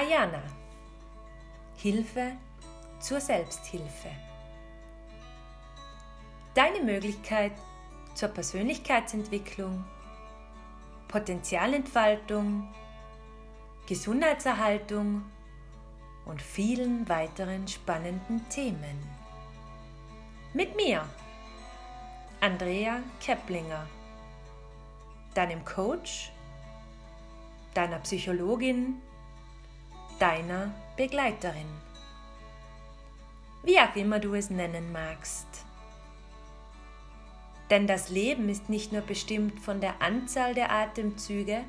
Ayana. Hilfe zur Selbsthilfe. Deine Möglichkeit zur Persönlichkeitsentwicklung, Potenzialentfaltung, Gesundheitserhaltung und vielen weiteren spannenden Themen. Mit mir, Andrea Keplinger, deinem Coach, deiner Psychologin, deiner Begleiterin. Wie auch immer du es nennen magst. Denn das Leben ist nicht nur bestimmt von der Anzahl der Atemzüge,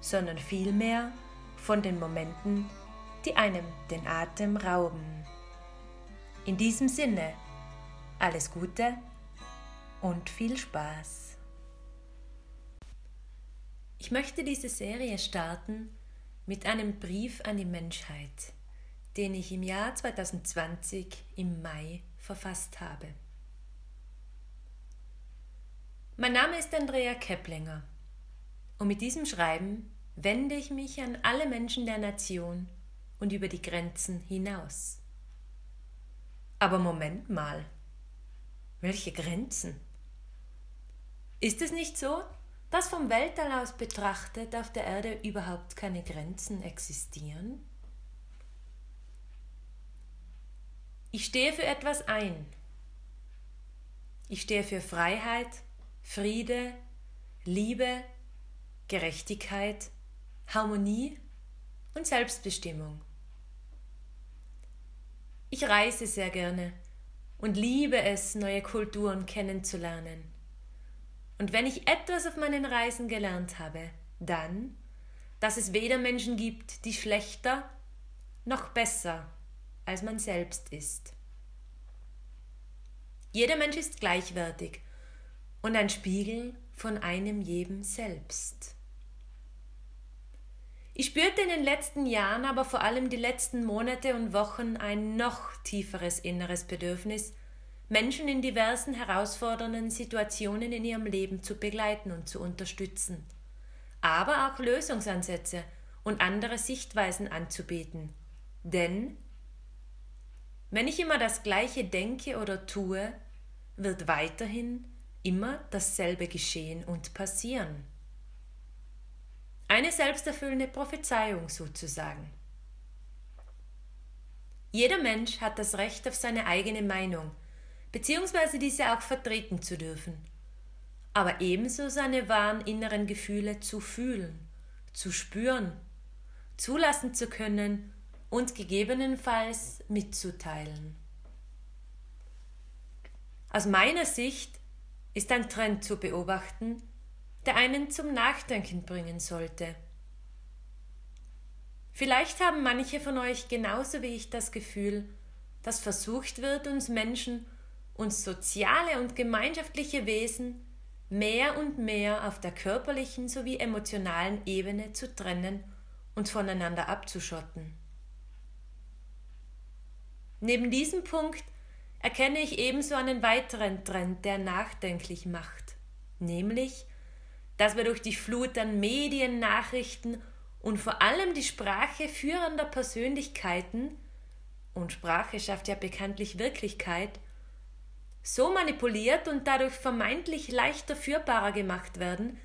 sondern vielmehr von den Momenten, die einem den Atem rauben. In diesem Sinne, alles Gute und viel Spaß. Ich möchte diese Serie starten mit einem Brief an die Menschheit, den ich im Jahr 2020 im Mai verfasst habe. Mein Name ist Andrea Keplinger und mit diesem Schreiben wende ich mich an alle Menschen der Nation und über die Grenzen hinaus. Aber Moment mal, welche Grenzen? Ist es nicht so, dass vom Weltall aus betrachtet auf der Erde überhaupt keine Grenzen existieren? Ich stehe für etwas ein. Ich stehe für Freiheit, Friede, Liebe, Gerechtigkeit, Harmonie und Selbstbestimmung. Ich reise sehr gerne und liebe es, neue Kulturen kennenzulernen. Und wenn ich etwas auf meinen Reisen gelernt habe, dann, dass es weder Menschen gibt, die schlechter noch besser als man selbst ist. Jeder Mensch ist gleichwertig und ein Spiegel von einem jedem selbst. Ich spürte in den letzten Jahren, aber vor allem die letzten Monate und Wochen ein noch tieferes inneres Bedürfnis, Menschen in diversen herausfordernden Situationen in ihrem Leben zu begleiten und zu unterstützen, aber auch Lösungsansätze und andere Sichtweisen anzubieten. Denn wenn ich immer das Gleiche denke oder tue, wird weiterhin immer dasselbe geschehen und passieren. Eine selbsterfüllende Prophezeiung sozusagen. Jeder Mensch hat das Recht auf seine eigene Meinung, beziehungsweise diese auch vertreten zu dürfen, aber ebenso seine wahren inneren Gefühle zu fühlen, zu spüren, zulassen zu können und gegebenenfalls mitzuteilen. Aus meiner Sicht ist ein Trend zu beobachten, der einen zum Nachdenken bringen sollte. Vielleicht haben manche von euch genauso wie ich das Gefühl, dass versucht wird, uns Menschen, uns soziale und gemeinschaftliche Wesen mehr und mehr auf der körperlichen sowie emotionalen Ebene zu trennen und voneinander abzuschotten. Neben diesem Punkt erkenne ich ebenso einen weiteren Trend, der nachdenklich macht, nämlich dass wir durch die Flut an Medien, Nachrichten und vor allem die Sprache führender Persönlichkeiten, und Sprache schafft ja bekanntlich Wirklichkeit, so manipuliert und dadurch vermeintlich leichter führbarer gemacht werden,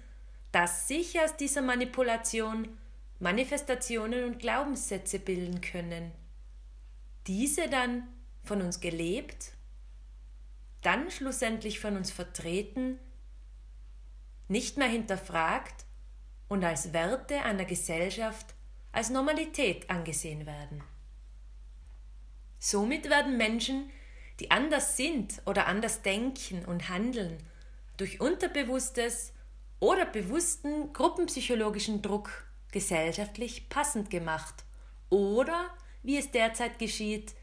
dass sich aus dieser Manipulation Manifestationen und Glaubenssätze bilden können. Diese dann von uns gelebt, dann schlussendlich von uns vertreten nicht mehr hinterfragt und als Werte einer Gesellschaft als Normalität angesehen werden. Somit werden Menschen, die anders sind oder anders denken und handeln, durch unterbewusstes oder bewussten gruppenpsychologischen Druck gesellschaftlich passend gemacht oder, wie es derzeit geschieht,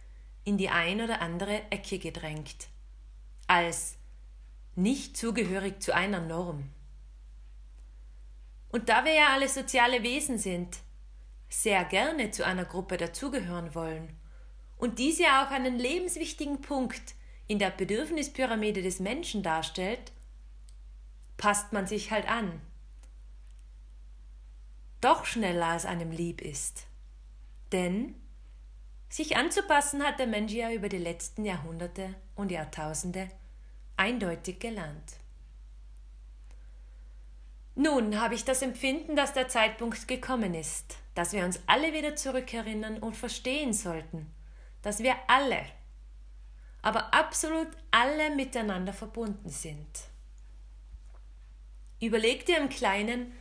in die ein oder andere Ecke gedrängt, als nicht zugehörig zu einer Norm. Und da wir ja alle soziale Wesen sind, sehr gerne zu einer Gruppe dazugehören wollen und diese auch einen lebenswichtigen Punkt in der Bedürfnispyramide des Menschen darstellt, passt man sich halt an. Doch schneller als einem lieb ist. Denn sich anzupassen hat der Mensch ja über die letzten Jahrhunderte und Jahrtausende eindeutig gelernt. Nun habe ich das Empfinden, dass der Zeitpunkt gekommen ist, dass wir uns alle wieder zurückerinnern und verstehen sollten, dass wir alle, aber absolut alle miteinander verbunden sind. Überleg dir im Kleinen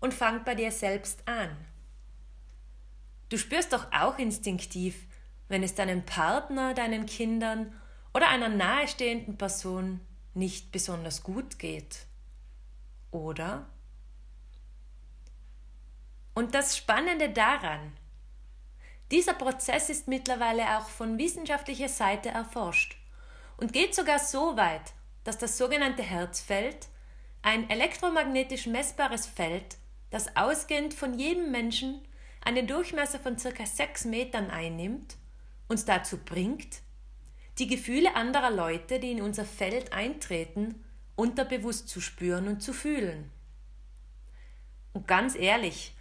und fang bei dir selbst an. Du spürst doch auch instinktiv, wenn es deinem Partner, deinen Kindern oder einer nahestehenden Person nicht besonders gut geht. Oder? Und das Spannende daran, dieser Prozess ist mittlerweile auch von wissenschaftlicher Seite erforscht und geht sogar so weit, dass das sogenannte Herzfeld, ein elektromagnetisch messbares Feld, das ausgehend von jedem Menschen einen Durchmesser von circa sechs Metern einnimmt, uns dazu bringt, die Gefühle anderer Leute, die in unser Feld eintreten, unterbewusst zu spüren und zu fühlen. Und ganz ehrlich,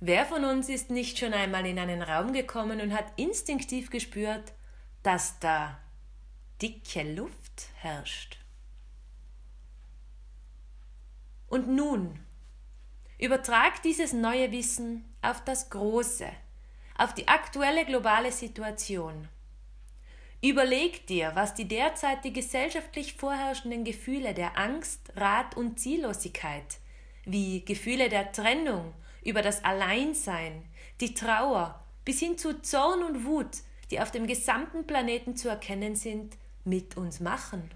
wer von uns ist nicht schon einmal in einen Raum gekommen und hat instinktiv gespürt, dass da dicke Luft herrscht? Und nun, übertrag dieses neue Wissen auf das Große, auf die aktuelle globale Situation. Überleg dir, was die derzeitig gesellschaftlich vorherrschenden Gefühle der Angst, Rat und Ziellosigkeit, wie Gefühle der Trennung, über das Alleinsein, die Trauer bis hin zu Zorn und Wut, die auf dem gesamten Planeten zu erkennen sind, mit uns machen.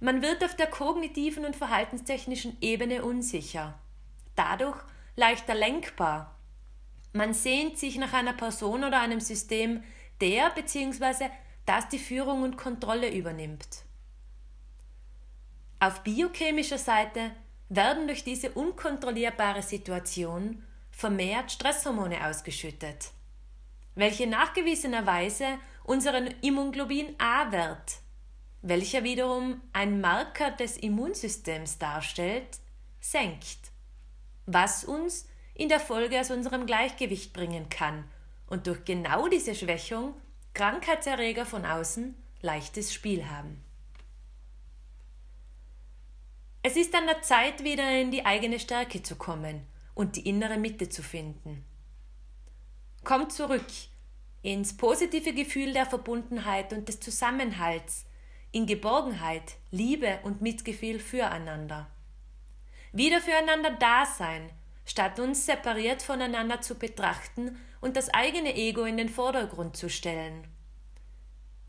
Man wird auf der kognitiven und verhaltenstechnischen Ebene unsicher, dadurch leichter lenkbar man sehnt sich nach einer Person oder einem System, der bzw. das die Führung und Kontrolle übernimmt. Auf biochemischer Seite werden durch diese unkontrollierbare Situation vermehrt Stresshormone ausgeschüttet, welche nachgewiesenerweise unseren Immunglobin A-Wert, welcher wiederum ein Marker des Immunsystems darstellt, senkt, was uns in der Folge aus unserem Gleichgewicht bringen kann und durch genau diese Schwächung Krankheitserreger von außen leichtes Spiel haben. Es ist an der Zeit, wieder in die eigene Stärke zu kommen und die innere Mitte zu finden. Komm zurück ins positive Gefühl der Verbundenheit und des Zusammenhalts, in Geborgenheit, Liebe und Mitgefühl füreinander. Wieder füreinander da sein, statt uns separiert voneinander zu betrachten und das eigene Ego in den Vordergrund zu stellen.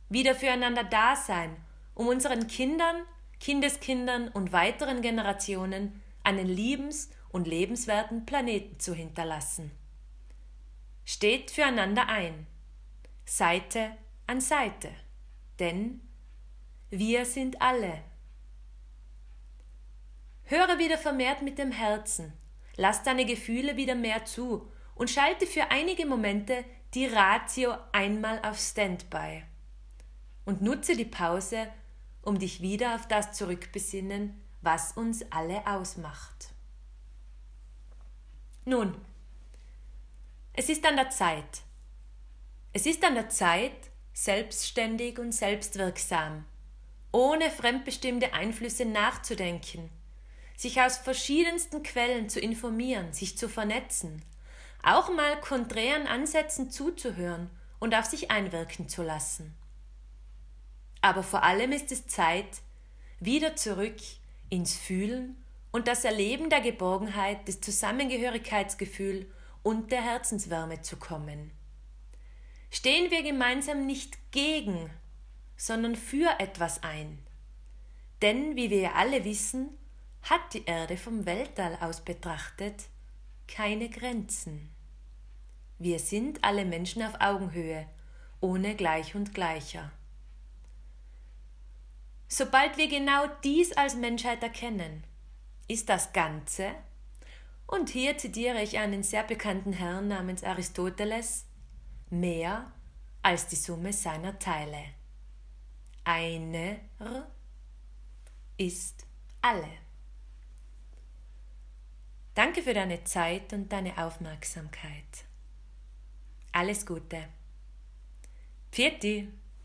Wieder füreinander da sein, um unseren Kindern, Kindeskindern und weiteren Generationen einen liebens- und lebenswerten Planeten zu hinterlassen. Steht füreinander ein, Seite an Seite, denn wir sind alle. Höre wieder vermehrt mit dem Herzen Lass deine Gefühle wieder mehr zu und schalte für einige Momente die Ratio einmal auf Standby. Und nutze die Pause, um dich wieder auf das zurückbesinnen, was uns alle ausmacht. Nun, es ist an der Zeit. Es ist an der Zeit, selbstständig und selbstwirksam, ohne fremdbestimmte Einflüsse nachzudenken sich aus verschiedensten Quellen zu informieren, sich zu vernetzen, auch mal konträren Ansätzen zuzuhören und auf sich einwirken zu lassen. Aber vor allem ist es Zeit, wieder zurück ins Fühlen und das Erleben der Geborgenheit, des Zusammengehörigkeitsgefühl und der Herzenswärme zu kommen. Stehen wir gemeinsam nicht gegen, sondern für etwas ein. Denn, wie wir alle wissen, hat die Erde vom Weltall aus betrachtet keine Grenzen. Wir sind alle Menschen auf Augenhöhe, ohne Gleich und Gleicher. Sobald wir genau dies als Menschheit erkennen, ist das Ganze, und hier zitiere ich einen sehr bekannten Herrn namens Aristoteles, mehr als die Summe seiner Teile. Einer ist alle. Danke für deine Zeit und deine Aufmerksamkeit. Alles Gute. Pfiat